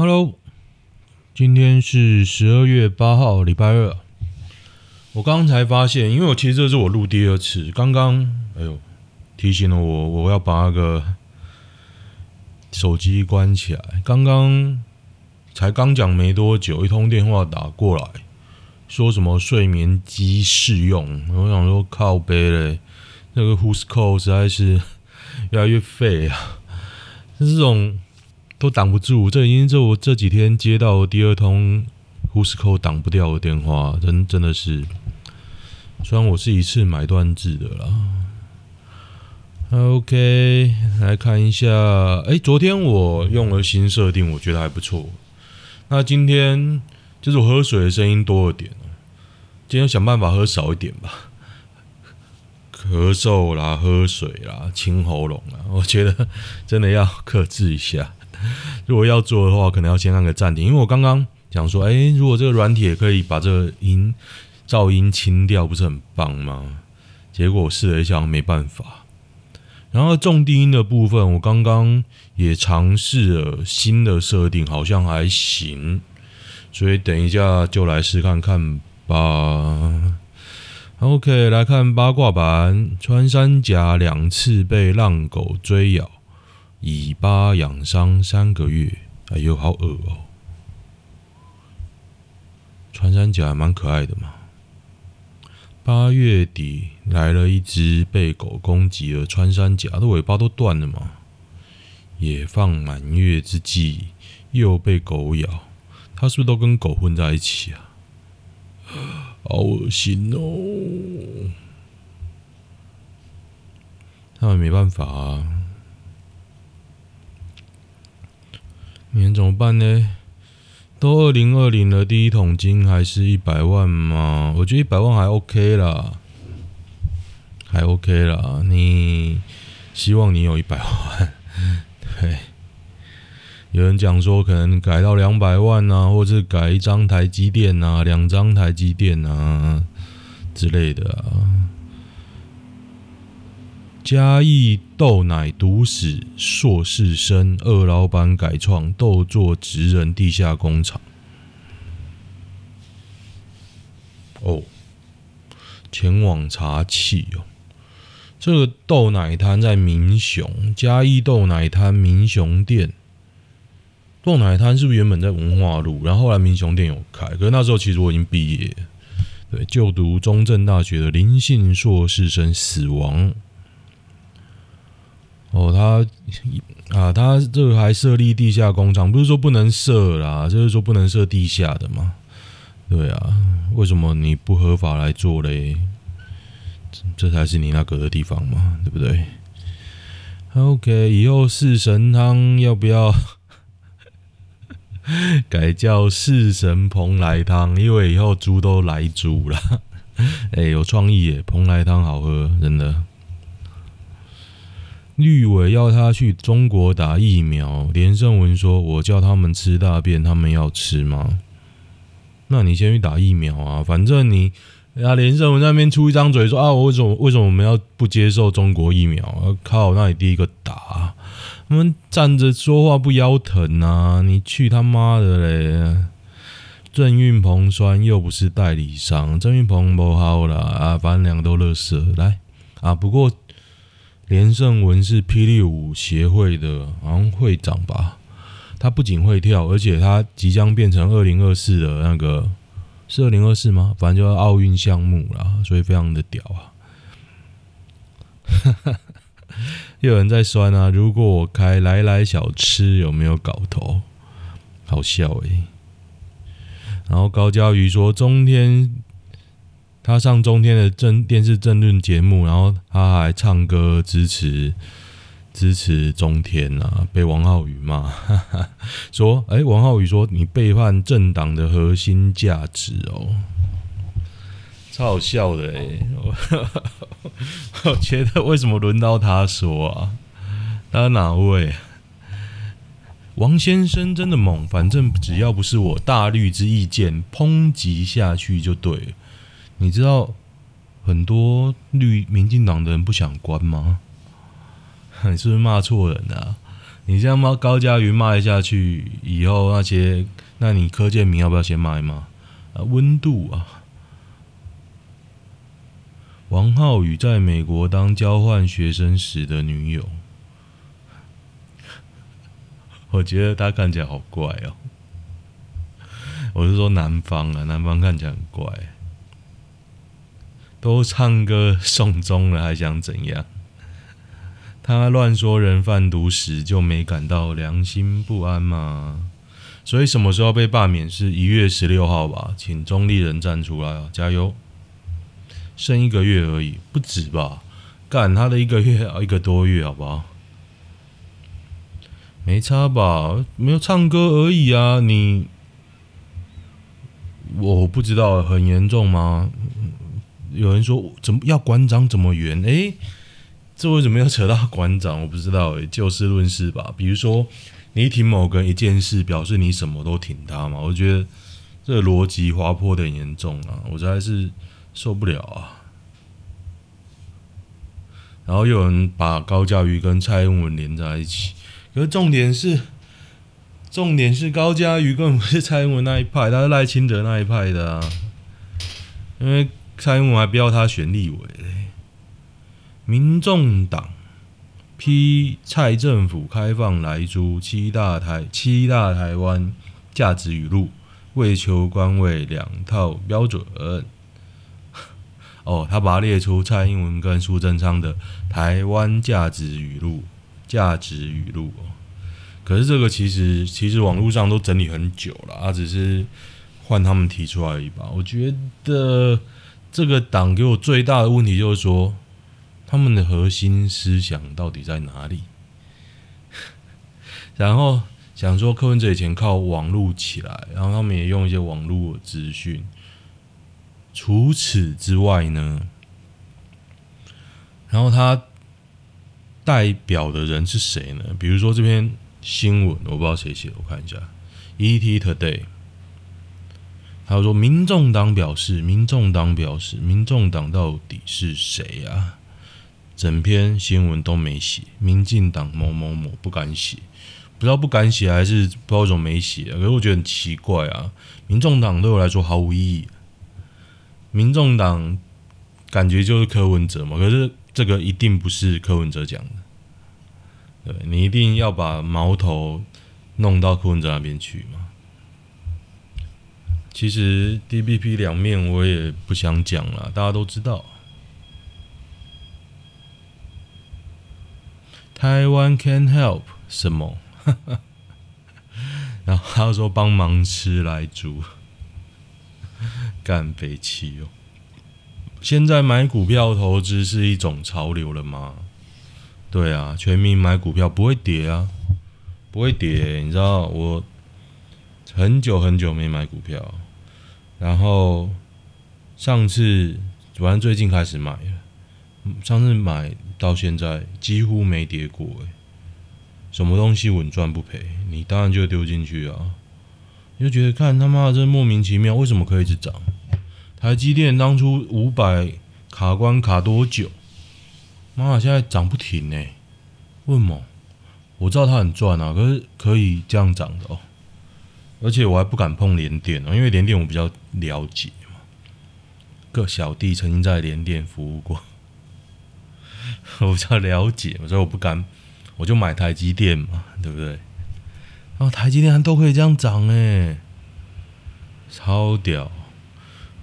Hello，今天是十二月八号，礼拜二。我刚才发现，因为我其实这是我录第二次。刚刚，哎呦，提醒了我，我要把那个手机关起来。刚刚才刚讲没多久，一通电话打过来，说什么睡眠机试用。我想说靠背嘞，那个 Who's Call 实在是 越来越废啊！这种。都挡不住，这已经是我这几天接到第二通呼斯扣挡不掉的电话，真真的是。虽然我是一次买断制的啦。OK，来看一下，哎，昨天我用了新设定，我觉得还不错。那今天就是我喝水的声音多了点，今天想办法喝少一点吧。咳嗽啦，喝水啦，清喉咙啦，我觉得真的要克制一下。如果要做的话，可能要先按个暂停，因为我刚刚讲说，哎，如果这个软体可以把这个音噪音清掉，不是很棒吗？结果我试了一下，没办法。然后重低音的部分，我刚刚也尝试了新的设定，好像还行，所以等一下就来试看看吧。OK，来看八卦版，穿山甲两次被浪狗追咬。尾巴养伤三个月，哎呦，好恶哦！穿山甲还蛮可爱的嘛。八月底来了一只被狗攻击的穿山甲，的尾巴都断了嘛。野放满月之际，又被狗咬，它是不是都跟狗混在一起啊？好恶心哦！那没办法啊。年怎么办呢？都二零二零了，第一桶金还是一百万吗？我觉得一百万还 OK 啦，还 OK 啦。你希望你有一百万？对，有人讲说可能改到两百万啊，或者改一张台积电啊，两张台积电啊之类的啊。嘉义豆奶毒死硕士生，二老板改创豆作职人地下工厂。哦，前往查缉哦。这个豆奶摊在民雄，嘉义豆奶摊民雄店。豆奶摊是不是原本在文化路？然后后来民雄店有开，可是那时候其实我已经毕业。对，就读中正大学的林姓硕士生死亡。哦，他啊，他这个还设立地下工厂，不是说不能设啦，就是说不能设地下的嘛。对啊，为什么你不合法来做嘞？这才是你那个的地方嘛，对不对？OK，以后四神汤要不要 改叫四神蓬莱汤？因为以后猪都来猪了。哎，有创意耶，蓬莱汤好喝，真的。绿委要他去中国打疫苗，连胜文说：“我叫他们吃大便，他们要吃吗？那你先去打疫苗啊！反正你啊，连胜文那边出一张嘴说啊，我为什么为什么我们要不接受中国疫苗？啊、靠，那你第一个打，他们站着说话不腰疼啊！你去他妈的嘞！郑运鹏酸又不是代理商，郑运鹏不好了啊，反正两个都乐色来啊，不过。”连胜文是霹雳舞协会的，好像会长吧。他不仅会跳，而且他即将变成二零二四的那个，是二零二四吗？反正就是奥运项目啦，所以非常的屌啊！又有人在酸啊！如果我开来来小吃，有没有搞头？好笑诶、然后高嘉瑜说：“中天。”他上中天的政电视政论节目，然后他还唱歌支持支持中天啊，被王浩宇骂，说：“哎、王浩宇说你背叛政党的核心价值哦，超好笑的哎！我，我觉得为什么轮到他说啊？他哪位？王先生真的猛，反正只要不是我大绿之意见，抨击下去就对了。”你知道很多绿民进党的人不想关吗？你是不是骂错人了？你这样骂高嘉瑜骂下去，以后那些，那你柯建铭要不要先骂一骂？啊，温度啊！王浩宇在美国当交换学生时的女友，我觉得他看起来好怪哦。我是说南方啊，南方看起来很怪。都唱歌送终了，还想怎样？他乱说人贩毒时就没感到良心不安吗？所以什么时候被罢免？是一月十六号吧？请中立人站出来啊！加油！剩一个月而已，不止吧？干他的一个月，一个多月，好不好？没差吧？没有唱歌而已啊！你我不知道很严重吗？有人说怎么要馆长怎么圆？诶，这为什么要扯到馆长？我不知道诶，就事论事吧。比如说，你挺某个人一件事，表示你什么都挺他嘛？我觉得这逻辑滑坡的严重啊，我实在是受不了啊。然后又有人把高嘉瑜跟蔡英文连在一起，可是重点是，重点是高嘉瑜根本不是蔡英文那一派，他是赖清德那一派的啊，因为。蔡英文还标他选立委嘞，民众党批蔡政府开放莱猪七大台七大台湾价值语录，为求官位两套标准。哦，他把它列出蔡英文跟苏贞昌的台湾价值语录，价值语录哦。可是这个其实其实网络上都整理很久了，啊，只是换他们提出来而已吧。我觉得。这个党给我最大的问题就是说，他们的核心思想到底在哪里？然后想说柯文哲以前靠网络起来，然后他们也用一些网络资讯。除此之外呢，然后他代表的人是谁呢？比如说这篇新闻，我不知道谁写的，我看一下，ET Today。他说：“民众党表示，民众党表示，民众党到底是谁啊？整篇新闻都没写，民进党某某某不敢写，不知道不敢写还是不知道为什么没写啊。可是我觉得很奇怪啊，民众党对我来说毫无意义。民众党感觉就是柯文哲嘛，可是这个一定不是柯文哲讲的。对，你一定要把矛头弄到柯文哲那边去嘛。”其实 DBP 两面我也不想讲了，大家都知道。台湾 can help 什么？然后他说帮忙吃来煮，干北七哦。现在买股票投资是一种潮流了吗？对啊，全民买股票不会跌啊，不会跌。你知道我。很久很久没买股票，然后上次反正最近开始买了，上次买到现在几乎没跌过诶。什么东西稳赚不赔，你当然就丢进去啊！你就觉得看他妈的这莫名其妙，为什么可以一直涨？台积电当初五百卡关卡多久？妈的，现在涨不停呢？为什么？我知道它很赚啊，可是可以这样涨的哦。而且我还不敢碰联电哦，因为联电我比较了解嘛。个小弟曾经在联电服务过，我比较了解，所以我不敢，我就买台积电嘛，对不对？然后台积电还都可以这样涨诶，超屌！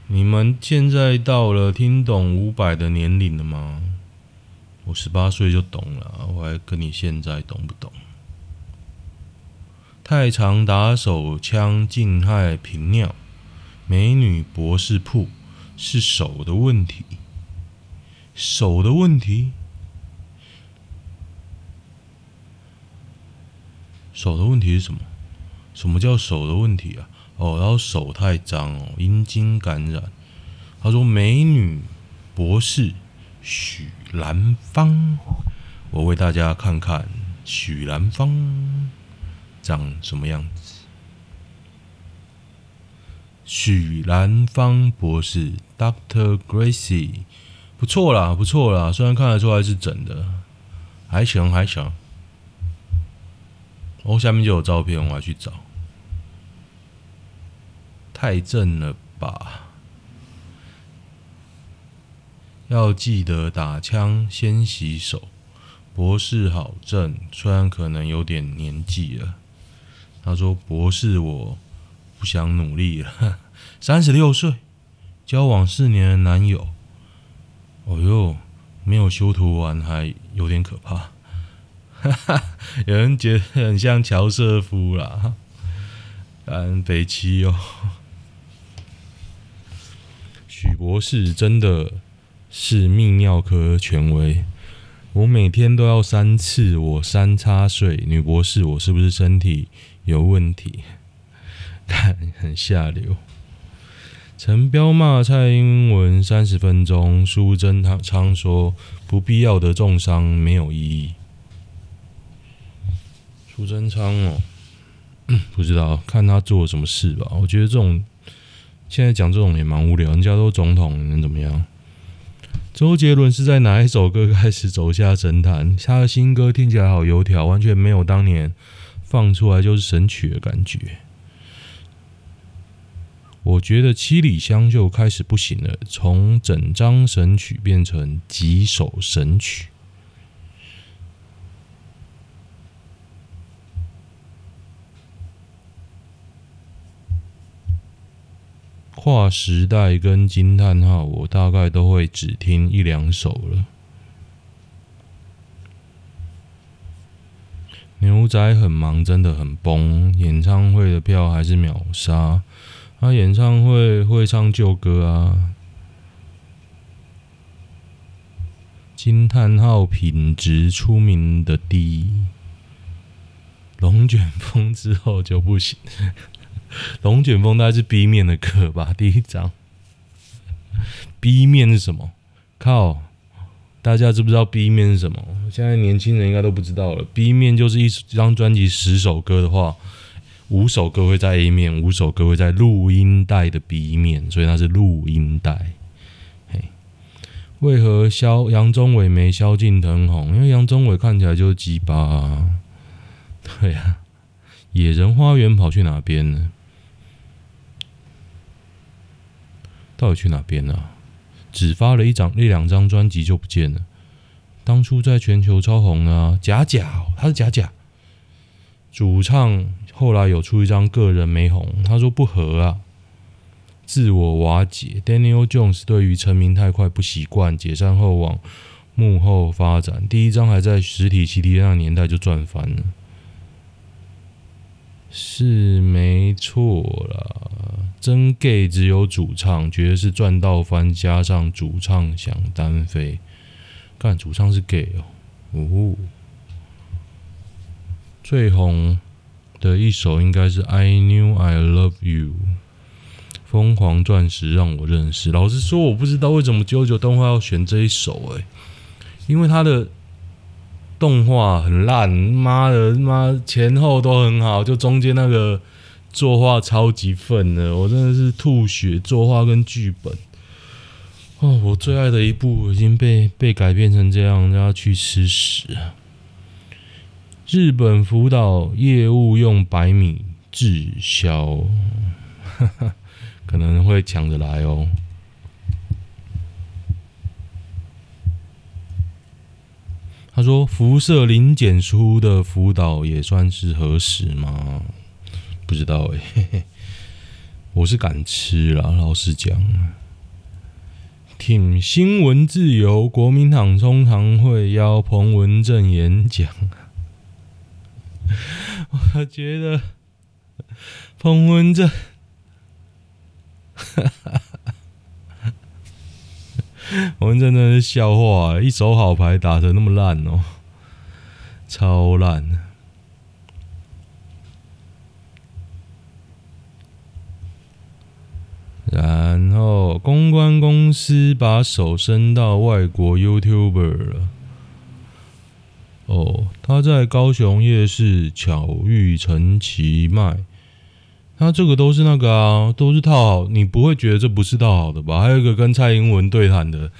你们现在到了听懂五百的年龄了吗？我十八岁就懂了，我还跟你现在懂不懂？太常打手枪惊害平尿，美女博士铺是手的问题，手的问题，手的问题是什么？什么叫手的问题啊？哦，然后手太脏哦，阴茎感染。他说：“美女博士许兰芳，我为大家看看许兰芳。”长什么样子？许兰芳博士，Doctor Gracie，不错啦，不错啦。虽然看得出来是整的，还行还行。哦，下面就有照片，我要去找。太正了吧！要记得打枪先洗手。博士好正，虽然可能有点年纪了。他说：“博士，我不想努力了。三十六岁，交往四年的男友。哦哟，没有修图完还有点可怕。哈哈，有人觉得很像乔瑟夫啦，安北七哦。许博士真的是泌尿科权威。”我每天都要三次，我三叉睡。女博士，我是不是身体有问题？看很下流。陈彪骂蔡英文三十分钟，苏贞昌说不必要的重伤没有意义。苏贞昌哦，不知道看他做了什么事吧。我觉得这种现在讲这种也蛮无聊，人家都总统能怎么样？周杰伦是在哪一首歌开始走下神坛？他的新歌听起来好油条，完全没有当年放出来就是神曲的感觉。我觉得《七里香》就开始不行了，从整张神曲变成几首神曲。跨时代跟惊叹号，我大概都会只听一两首了。牛仔很忙，真的很崩。演唱会的票还是秒杀。他演唱会会唱旧歌啊。惊叹号品质出名的低。龙卷风之后就不行。龙卷风大概是 B 面的歌吧，第一张。B 面是什么？靠，大家知不知道 B 面是什么？现在年轻人应该都不知道了。B 面就是一张专辑十首歌的话，五首歌会在 A 面，五首歌会在录音带的 B 面，所以它是录音带。嘿，为何萧杨宗纬没萧敬腾红？因为杨宗纬看起来就是鸡巴。对啊，野人花园跑去哪边呢？到底去哪边了？只发了一张、一两张专辑就不见了。当初在全球超红啊，假假，他是假假。主唱后来有出一张个人没红，他说不合啊，自我瓦解。Daniel Jones 对于成名太快不习惯，解散后往幕后发展。第一张还在实体 CD 那年代就赚翻了，是没错啦。真 gay 只有主唱，觉得是赚到翻，加上主唱想单飞，干主唱是 gay 哦，哦，最红的一首应该是 I Knew I Love You，疯狂钻石让我认识。老实说，我不知道为什么 JoJo 动画要选这一首，哎，因为他的动画很烂，妈的妈前后都很好，就中间那个。作画超级愤的，我真的是吐血。作画跟剧本，哦，我最爱的一部已经被被改编成这样，要去吃屎。日本福岛业务用白米滞销，可能会抢着来哦。说：“辐射零检出的福岛也算是核实吗？”不知道哎、我是敢吃啦，老实讲。挺新闻自由，国民党通常会邀彭文正演讲。我觉得彭文正，我们真的是笑话、欸，一手好牌打得那么烂哦，超烂。然后，公关公司把手伸到外国 YouTuber 了。哦，他在高雄夜市巧遇陈其迈，他这个都是那个啊，都是套，你不会觉得这不是套好的吧？还有一个跟蔡英文对谈的，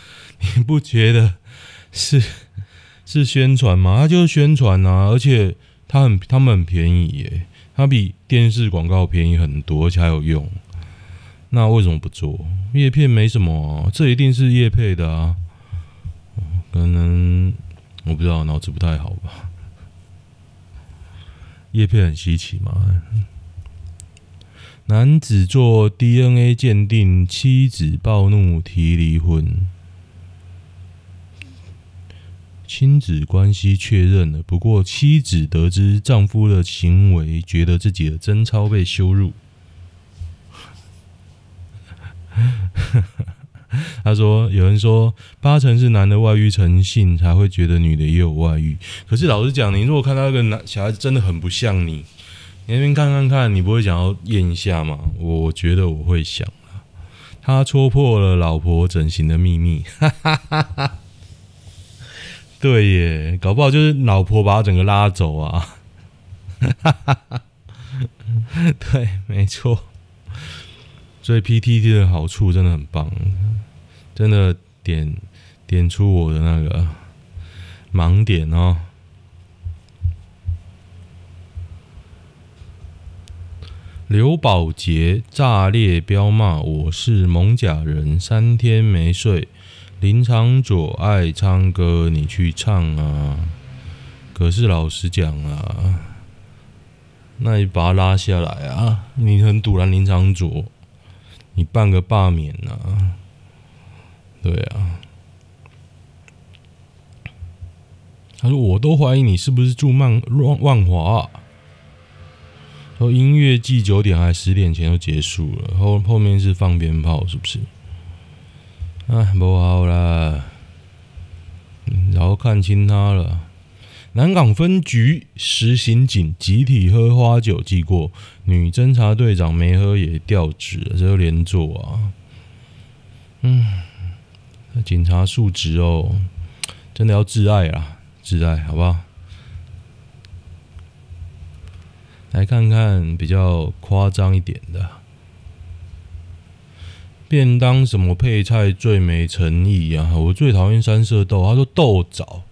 你不觉得是是宣传吗？他就是宣传啊，而且它很他们很便宜耶，它比电视广告便宜很多，而且还有用。那为什么不做？叶片没什么，这一定是叶配的啊。可能我不知道，脑子不太好吧。叶片很稀奇嘛。男子做 DNA 鉴定，妻子暴怒提离婚，亲子关系确认了。不过妻子得知丈夫的行为，觉得自己的贞操被羞辱。他说：“有人说八成是男的外遇成性，才会觉得女的也有外遇。可是老实讲，你如果看到一个男小孩子真的很不像你。”你那边看看看，你不会想要验一下吗？我觉得我会想。他戳破了老婆整形的秘密，哈哈哈哈。对耶，搞不好就是老婆把他整个拉走啊，哈哈哈。对，没错。所以 PTT 的好处真的很棒，真的点点出我的那个盲点哦。刘宝杰炸裂飙骂我是蒙甲人，三天没睡。林昶佐爱唱歌，你去唱啊！可是老实讲啊，那你把他拉下来啊！你很堵拦林昶佐，你办个罢免啊！对啊，他说我都怀疑你是不是住曼万万华。说音乐季九点还十点前就结束了，后后面是放鞭炮，是不是？哎，不好啦，然后看清他了。南港分局十刑警集体喝花酒记过，女侦查队长没喝也调职了，这就连坐啊。嗯，警察素质哦，真的要自爱啊，自爱，好不好？来看看比较夸张一点的便当，什么配菜最没诚意啊？我最讨厌三色豆。他说豆枣、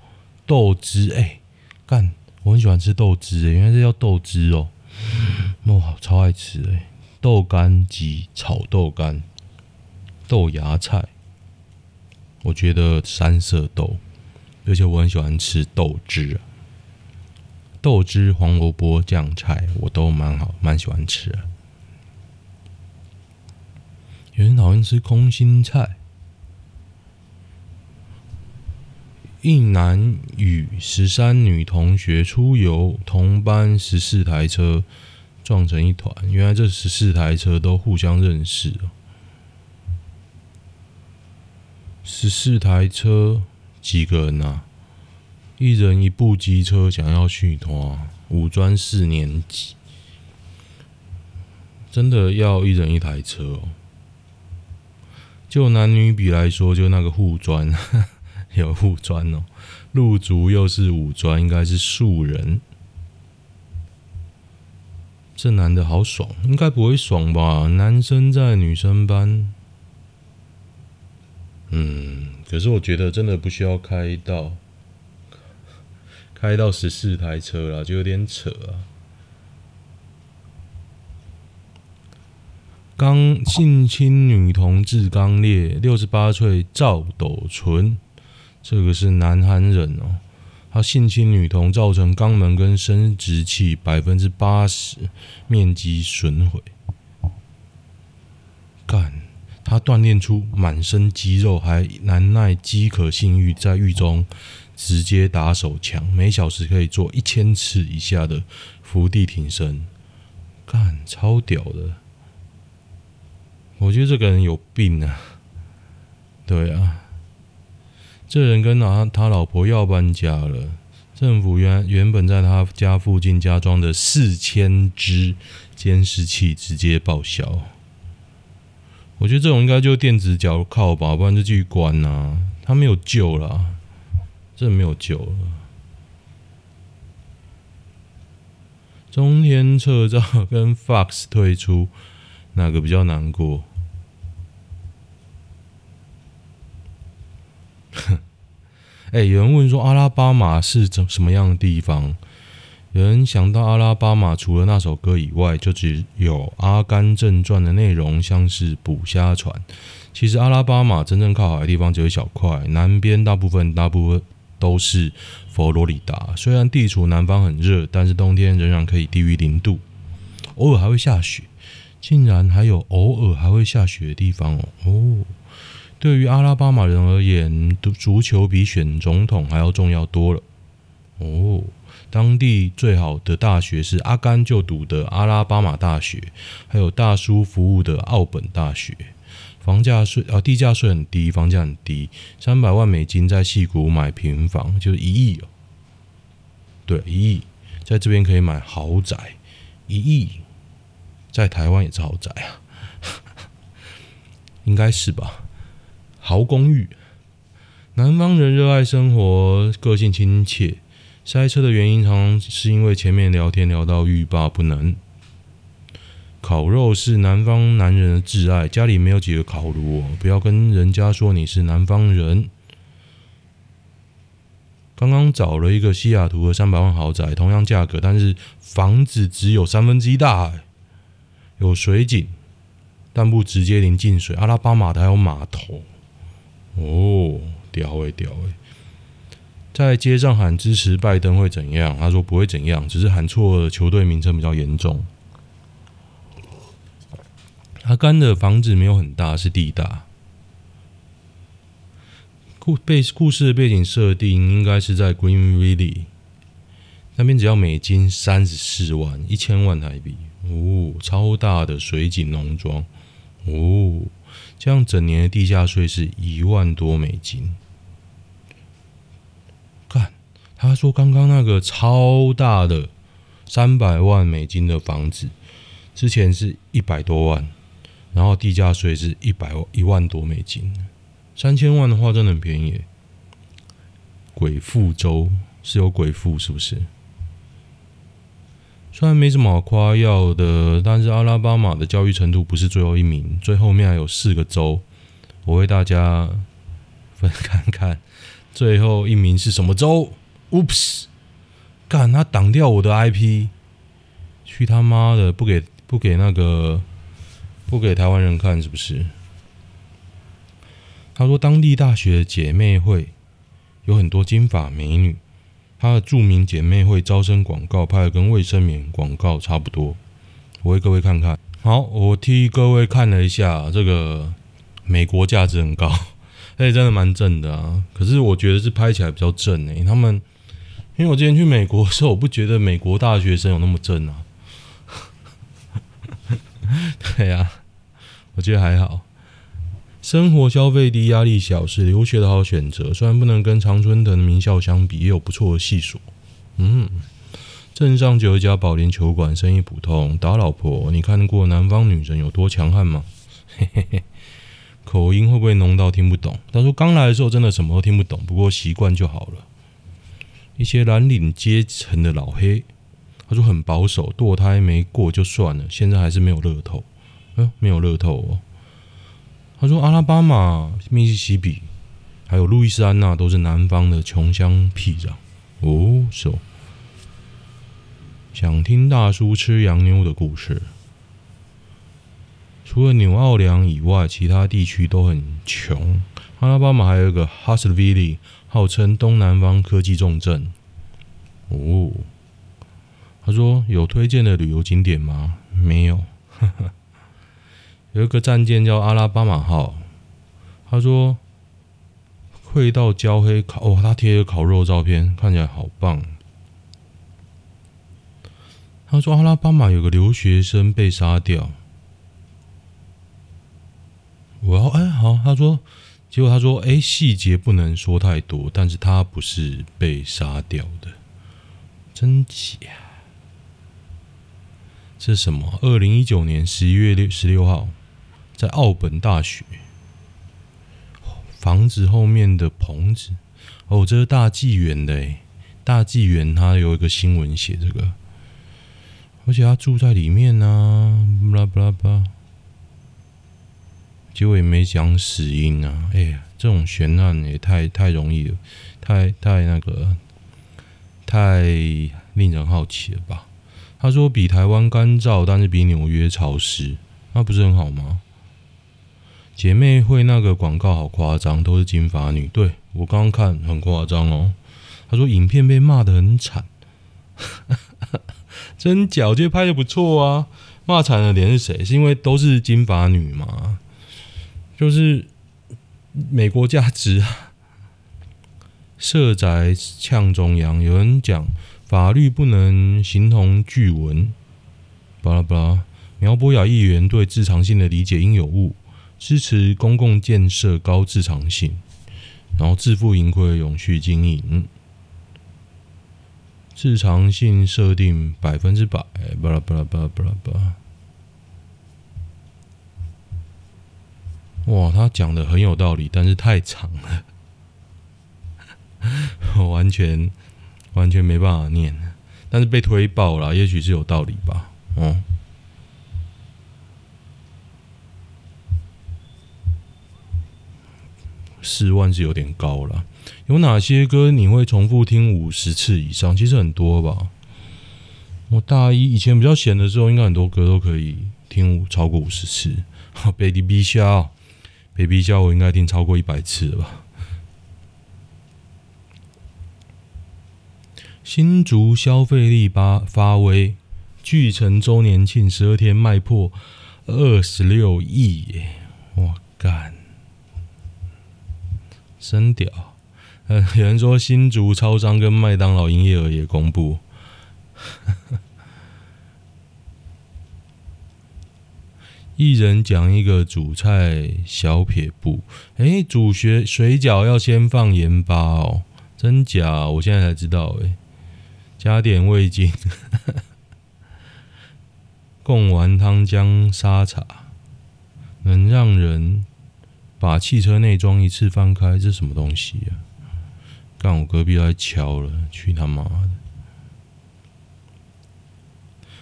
豆汁，哎、欸，干，我很喜欢吃豆汁，哎，原来是叫豆汁哦，哇，超爱吃哎！豆干及炒豆干、豆芽菜，我觉得三色豆，而且我很喜欢吃豆汁啊。豆汁、黄萝卜、酱菜，我都蛮好，蛮喜欢吃的。有人讨厌吃空心菜。一男与十三女同学出游，同班十四台车撞成一团。原来这十四台车都互相认识。十四台车几个人啊？一人一部机车，想要续摊，五专四年级，真的要一人一台车哦。就男女比来说，就那个护专 有护专哦，路竹又是五专，应该是素人。这男的好爽，应该不会爽吧？男生在女生班，嗯，可是我觉得真的不需要开到。开到十四台车了，就有点扯啊！刚性侵女同志刚烈，六十八岁赵斗淳，这个是南韩人哦。他性侵女童，造成肛门跟生殖器百分之八十面积损毁。干，他锻炼出满身肌肉，还难耐饥渴性欲，在狱中。直接打手枪，每小时可以做一千次以下的伏地挺身，干超屌的！我觉得这个人有病啊！对啊，这人跟他他老婆要搬家了，政府原原本在他家附近加装的四千只监视器直接报销。我觉得这种应该就电子脚铐吧，不然就继续关呐、啊，他没有救了。这没有救了。中天撤照跟 Fox 退出，哪个比较难过？哎、有人问说阿拉巴马是怎什么样的地方？有人想到阿拉巴马，除了那首歌以外，就只有《阿甘正传》的内容，像是捕虾船。其实阿拉巴马真正靠海的地方只有一小块，南边大部分大部分都是佛罗里达。虽然地处南方很热，但是冬天仍然可以低于零度，偶尔还会下雪。竟然还有偶尔还会下雪的地方哦！哦，对于阿拉巴马人而言，足球比选总统还要重要多了哦。当地最好的大学是阿甘就读的阿拉巴马大学，还有大叔服务的奥本大学。房价税啊，地价税很低，房价很低，三百万美金在戏谷买平房就是一亿哦。对，一亿在这边可以买豪宅，一亿在台湾也是豪宅啊，应该是吧？豪公寓。南方人热爱生活，个性亲切。塞车的原因常常是因为前面聊天聊到欲罢不能。烤肉是南方男人的挚爱，家里没有几个烤炉哦，不要跟人家说你是南方人。刚刚找了一个西雅图的三百万豪宅，同样价格，但是房子只有三分之一大，有水井，但不直接临近水。阿拉巴马的还有码头，哦，屌诶屌诶。在街上喊支持拜登会怎样？他说不会怎样，只是喊错了球队名称比较严重。阿甘的房子没有很大，是地大。故背故事的背景设定应该是在 Greenville 那边，只要美金三十四万，一千万台币哦，超大的水井农庄哦，这样整年的地价税是一万多美金。他说：“刚刚那个超大的三百万美金的房子，之前是一百多万，然后地价税是一百一万多美金，三千万的话真的很便宜。鬼父州是有鬼父是不是？虽然没什么好夸耀的，但是阿拉巴马的教育程度不是最后一名，最后面还有四个州，我为大家分 看看最后一名是什么州。” Oops，干他挡掉我的 IP，去他妈的不给不给那个不给台湾人看是不是？他说当地大学姐妹会有很多金发美女，他的著名姐妹会招生广告拍的跟卫生棉广告差不多，我为各位看看。好，我替各位看了一下，这个美国价值很高，而 且真的蛮正的啊。可是我觉得是拍起来比较正诶、欸，他们。因为我之前去美国的时候，我不觉得美国大学生有那么正啊。对呀、我觉得还好。生活消费低，压力小，是留学的好选择。虽然不能跟常春藤的名校相比，也有不错的系所。嗯，镇上就有一家保龄球馆，生意普通。打老婆，你看过南方女人有多强悍吗？口音会不会浓到听不懂？他说刚来的时候真的什么都听不懂，不过习惯就好了。一些蓝领阶层的老黑，他说很保守，堕胎没过就算了，现在还是没有乐透，嗯，没有乐透哦。他说阿拉巴马、密西西比还有路易斯安那都是南方的穷乡僻壤哦。是哦，想听大叔吃洋妞的故事。除了纽奥良以外，其他地区都很穷。阿拉巴马还有一个 Huntsville 号称东南方科技重镇。哦，他说有推荐的旅游景点吗？没有。呵呵，有一个战舰叫阿拉巴马号。他说会到焦黑烤哦，他贴了烤肉照片，看起来好棒。他说阿拉巴马有个留学生被杀掉。我要哎好，他说。结果他说：“哎，细节不能说太多，但是他不是被杀掉的，真假？这是什么？二零一九年十一月六十六号，在奥本大学房子后面的棚子。哦，这是大纪元的，大纪元他有一个新闻写这个，而且他住在里面呢，巴拉巴拉巴。”结果也没讲死因啊！哎呀，这种悬案也太太容易了，太太那个，太令人好奇了吧？他说比台湾干燥，但是比纽约潮湿，那不是很好吗？姐妹会那个广告好夸张，都是金发女。对，我刚刚看很夸张哦。他说影片被骂得很惨，真假？我觉得拍得不错啊。骂惨的脸是谁？是因为都是金发女吗？就是美国价值啊。社宅呛中央，有人讲法律不能形同具文。巴拉巴拉，苗博雅议员对自偿性的理解应有误。支持公共建设高自偿性，然后自负盈亏永续经营，自偿性设定百分之百，巴拉巴拉巴拉巴拉巴。哇，他讲的很有道理，但是太长了，我完全完全没办法念，但是被推爆了，也许是有道理吧，哦。四万是有点高了。有哪些歌你会重复听五十次以上？其实很多吧。我大一以前比较闲的时候，应该很多歌都可以听超过五十次。Baby B 笑，Baby 笑，我应该听超过一百次了吧。新竹消费力发发威，巨城周年庆十二天卖破二十六亿耶！我干。真屌！呃，有人说新竹超商跟麦当劳营业额也公布。一人讲一个主菜小撇步。哎，煮学水饺要先放盐巴哦，真假？我现在才知道。哎，加点味精，贡丸汤姜沙茶，能让人。把汽车内装一次翻开，这什么东西呀、啊？干，我隔壁都在敲了，去他妈的！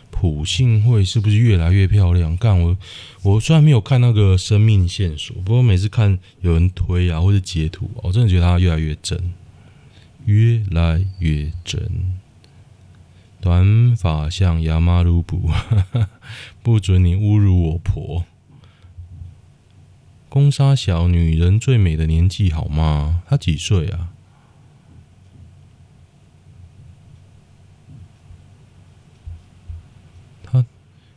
普信会是不是越来越漂亮？干，我我虽然没有看那个生命线索，不过每次看有人推啊或者截图，我真的觉得它越来越真，越来越真。短发像亚麻鲁布，不准你侮辱我婆。公杀小女人最美的年纪好吗？她几岁啊？她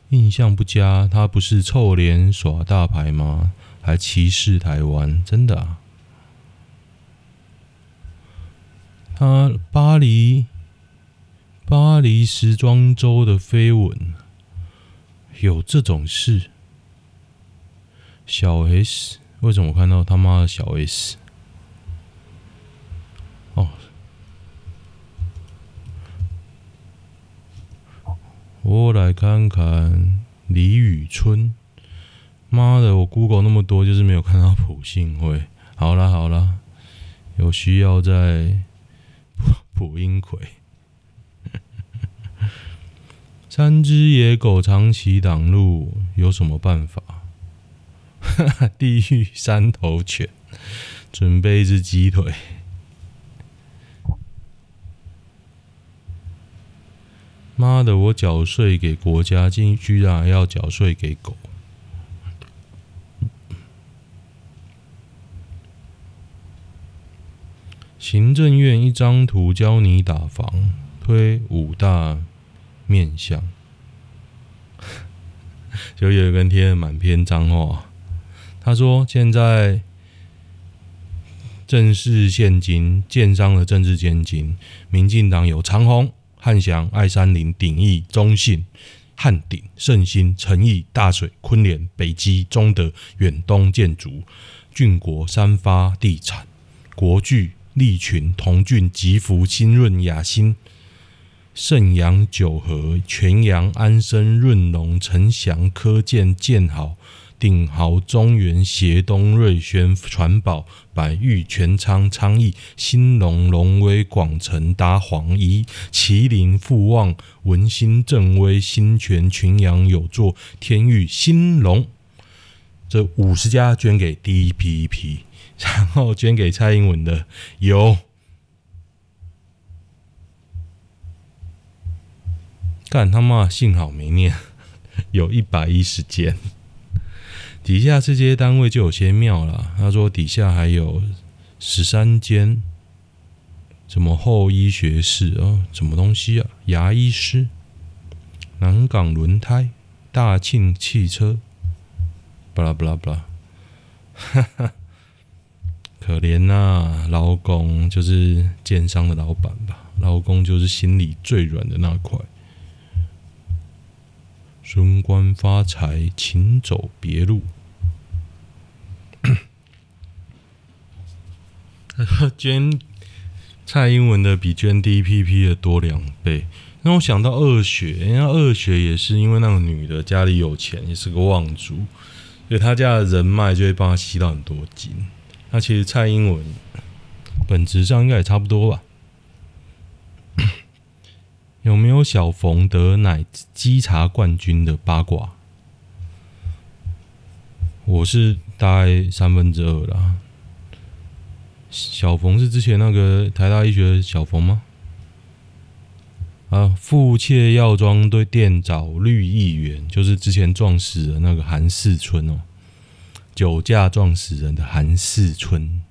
印象不佳，她不是臭脸耍大牌吗？还歧视台湾，真的啊？她巴黎巴黎时装周的绯闻，有这种事？小 S，为什么我看到他妈的小 S？哦，我来看看李宇春。妈的，我 Google 那么多，就是没有看到普信会。好啦好啦，有需要再普音葵。三只野狗长期挡路，有什么办法？地狱三头犬，准备一只鸡腿。妈的！我缴税给国家，竟居然还要缴税给狗。行政院一张图教你打房，推五大面向，就有人贴满篇脏话。他说：“现在正式现今建商的政治献金，民进党有长虹、汉翔、爱山林、鼎益、中信、汉鼎、盛兴、诚毅、大水、坤联、北基、中德、远东建筑、俊国、三发地产、国巨、利群、同俊、吉福、新润、雅兴、盛阳、九和、全阳、安生、润隆、成祥、科建、建好。”鼎豪、中原、协东、瑞轩、传宝、百裕、全昌、昌邑、兴隆、龙威、广成、达皇、宜、麒麟、富旺、文心、正威、新泉、群阳、有作、天域、兴隆，这五十家捐给 DPP，然后捐给蔡英文的有。干他妈，幸好没念，有一百一十件。底下这些单位就有些妙了。他说底下还有十三间，什么后医学士哦，什么东西啊？牙医师、南港轮胎、大庆汽车，巴拉巴拉巴拉，哈哈，可怜呐、啊，劳工就是建商的老板吧？老公就是心里最软的那块。升官发财，请走别路。捐蔡英文的比捐 DPP 的多两倍，让我想到二雪，人家二雪也是因为那个女的家里有钱，也是个望族，所以他家的人脉就会帮他吸到很多金。那其实蔡英文本质上应该也差不多吧。有没有小冯得奶稽查冠军的八卦？我是大概三分之二啦。小冯是之前那个台大医学小冯吗？啊，富窃药妆对店找绿议员，就是之前撞死的那个韩世春哦，酒驾撞死人的韩世春。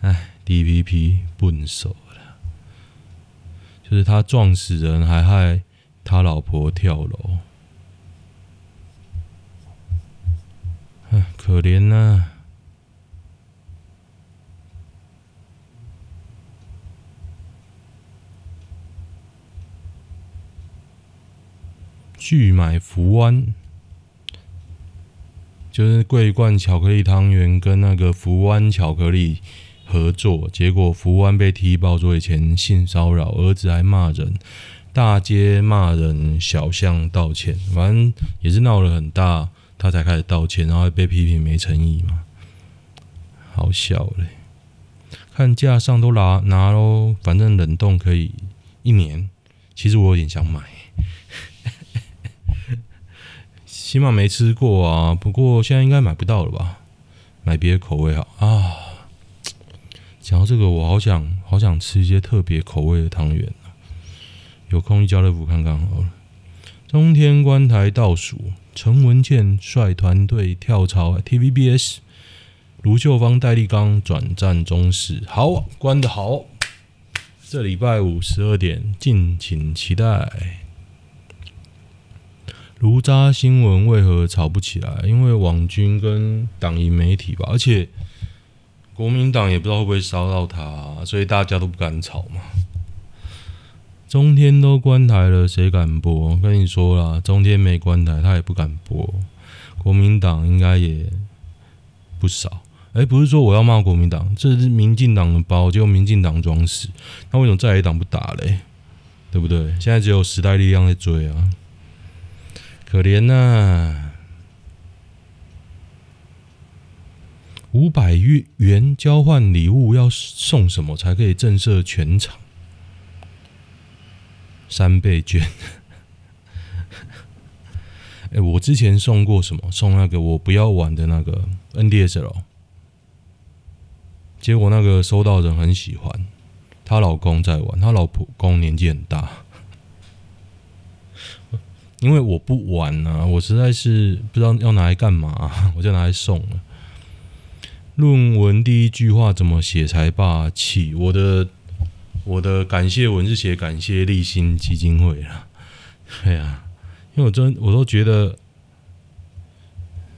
哎，DPP 笨手。就是他撞死人，还害他老婆跳楼，唉，可怜呐、啊！拒买福湾，就是桂冠巧克力汤圆跟那个福湾巧克力。合作，结果福湾被踢爆说以前性骚扰，儿子还骂人，大街骂人，小巷道歉，反正也是闹了很大，他才开始道歉，然后被批评没诚意嘛，好笑嘞！看架上都拿拿喽，反正冷冻可以一年，其实我有点想买，起码没吃过啊，不过现在应该买不到了吧？买别的口味好啊。讲到这个，我好想好想吃一些特别口味的汤圆，有空去家乐福看看好了。中天关台倒数，陈文茜率团队跳槽 TVBS，卢秀芳、戴立刚转战中视。好，关得好。这礼拜五十二点，敬请期待。卢渣新闻为何吵不起来？因为网军跟党营媒体吧，而且。国民党也不知道会不会烧到他，所以大家都不敢吵嘛。中天都关台了，谁敢播？跟你说啦，中天没关台，他也不敢播。国民党应该也不少。哎，不是说我要骂国民党，这是民进党的包，结果民进党装死。那为什么在野党不打嘞？对不对？现在只有时代力量在追啊，可怜呐，啊。五百元交换礼物，要送什么才可以震慑全场？三倍券。哎、我之前送过什么？送那个我不要玩的那个 NDSL，结果那个收到人很喜欢，她老公在玩，她老公年纪很大，因为我不玩啊，我实在是不知道要拿来干嘛，我就拿来送了。论文第一句话怎么写才霸气？我的我的感谢文是写感谢立新基金会啦。对啊，因为我真我都觉得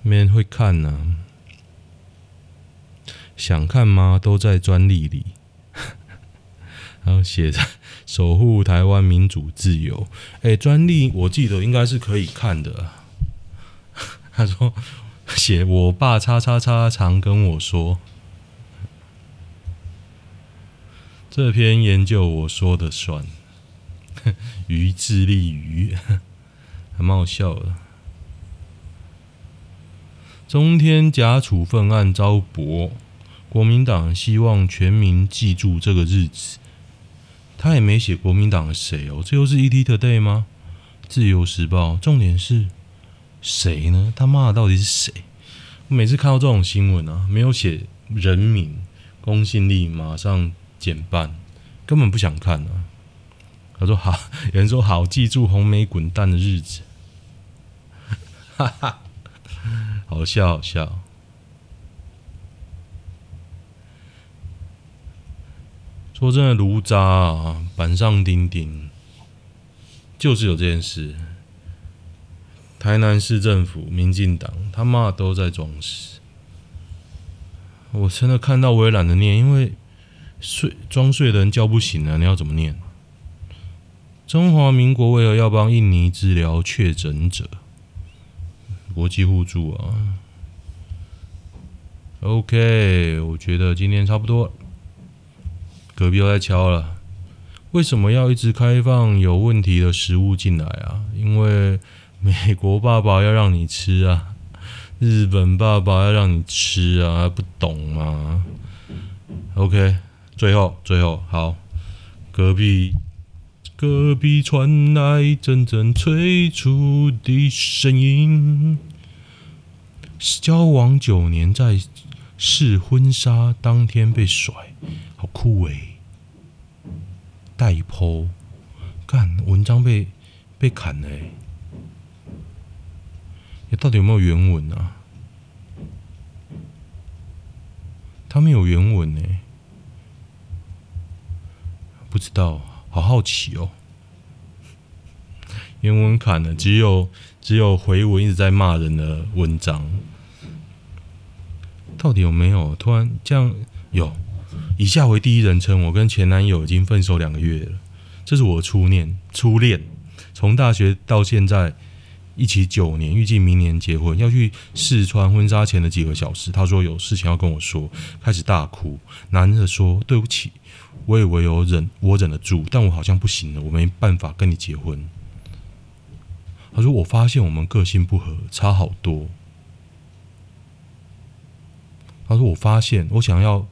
没人会看呢、想看吗？都在专利里。然后写着守护台湾民主自由。哎，专利我记得应该是可以看的。他说。写我爸叉叉叉常跟我说，这篇研究我说的算，鱼智力鱼，还蛮好笑的。中天假处分案遭驳，国民党希望全民记住这个日子。他也没写国民党的谁哦，这又是 ETtoday 吗？自由时报，重点是。谁呢？他妈的到底是谁？我每次看到这种新闻啊，没有写人名，公信力马上减半，根本不想看啊。他说好，有人说好，记住红梅滚蛋的日子，哈哈，好笑好笑。说真的，炉渣啊，板上钉钉，就是有这件事。台南市政府、民进党，他妈都在装死。我真的看到我也懒得念，因为睡装睡的人叫不醒啊！你要怎么念？中华民国为何要帮印尼治疗确诊者？国际互助啊。OK，我觉得今天差不多。隔壁又在敲了，为什么要一直开放有问题的食物进来啊？因为美国爸爸要让你吃啊。日本爸爸要让你吃啊，不懂吗？OK，最后最后好，隔壁隔壁传来阵阵催促的声音。交往九年，在试婚纱当天被甩，好酷诶、欸！带 po，干文章被被砍了诶、欸。欸、到底有没有原文啊？他没有原文呢、不知道，好好奇哦。原文砍了，只有只有回文一直在骂人的文章，到底有没有？突然这样有，以下为第一人称，我跟前男友已经分手两个月了，这是我的初恋，初恋，从大学到现在。一起九年，预计明年结婚。要去试穿婚纱前的几个小时，他说有事情要跟我说，开始大哭。男的说：“对不起，我以为有忍，我忍得住，但我好像不行了，我没办法跟你结婚。”他说：“我发现我们个性不合，差好多。”他说：“我发现我想要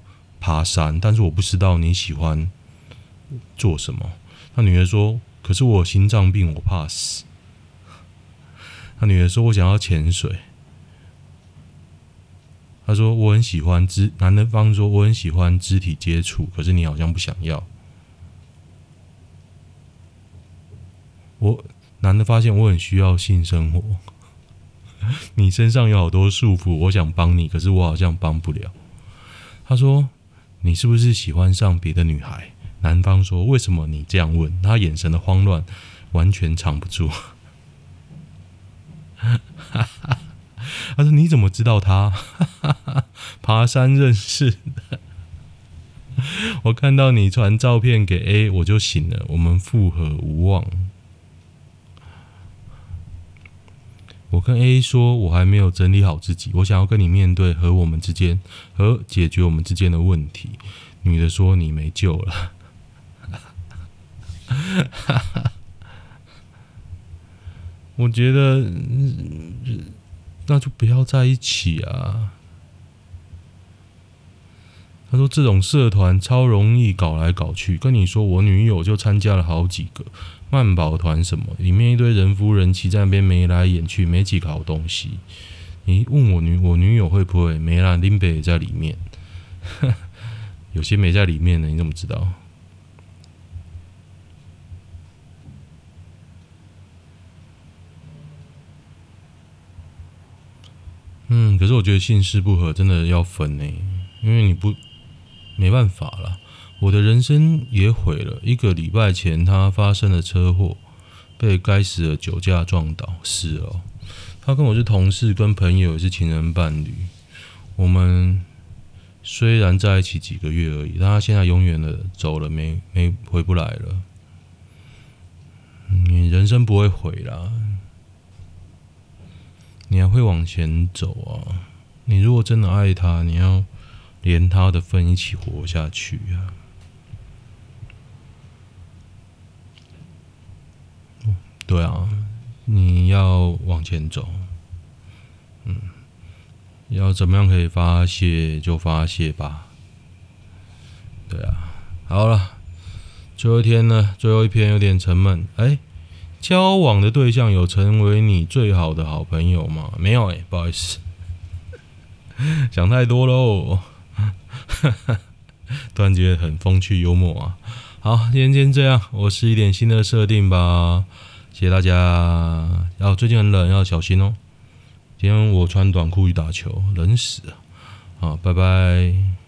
爬山，但是我不知道你喜欢做什么。”他女儿说：“可是我有心脏病，我怕死。”他女儿说：“我想要潜水。”他说：“我很喜欢肢。”男的方说：“我很喜欢肢体接触，可是你好像不想要。”我男的发现我很需要性生活。你身上有好多束缚，我想帮你，可是我好像帮不了。他说：“你是不是喜欢上别的女孩？”男方说：“为什么你这样问？”他眼神的慌乱完全藏不住。他说：“你怎么知道他？爬山认识的。我看到你传照片给 A，我就醒了。我们复合无望。我跟 A 说，我还没有整理好自己，我想要跟你面对和我们之间和解决我们之间的问题。女的说：你没救了。哈哈。”我觉得，那就不要在一起啊。他说这种社团超容易搞来搞去，跟你说我女友就参加了好几个慢跑团什么，里面一堆人夫人妻在那边眉来眼去，没几个好东西。你问我女我女友会不会没啦？林北也在里面，有些没在里面呢，你怎么知道？嗯，可是我觉得姓氏不合真的要分呢，因为你不没办法了。我的人生也毁了。一个礼拜前，他发生了车祸，被该死的酒驾撞倒死了。他跟我是同事，跟朋友也是情人伴侣。我们虽然在一起几个月而已，但他现在永远的走了，没没回不来了。你人生不会毁啦。你还会往前走啊！你如果真的爱他，你要连他的份一起活下去啊！对啊，你要往前走，嗯，要怎么样可以发泄就发泄吧。对啊，好了，最后一天呢，最后一篇有点沉闷，哎。交往的对象有成为你最好的好朋友吗？没有哎、不好意思，想太多喽。突然觉得很风趣幽默啊。好，今天先这样，我试一点新的设定吧。谢谢大家。然、哦、最近很冷，要小心哦。今天我穿短裤去打球，冷死了。好，拜拜。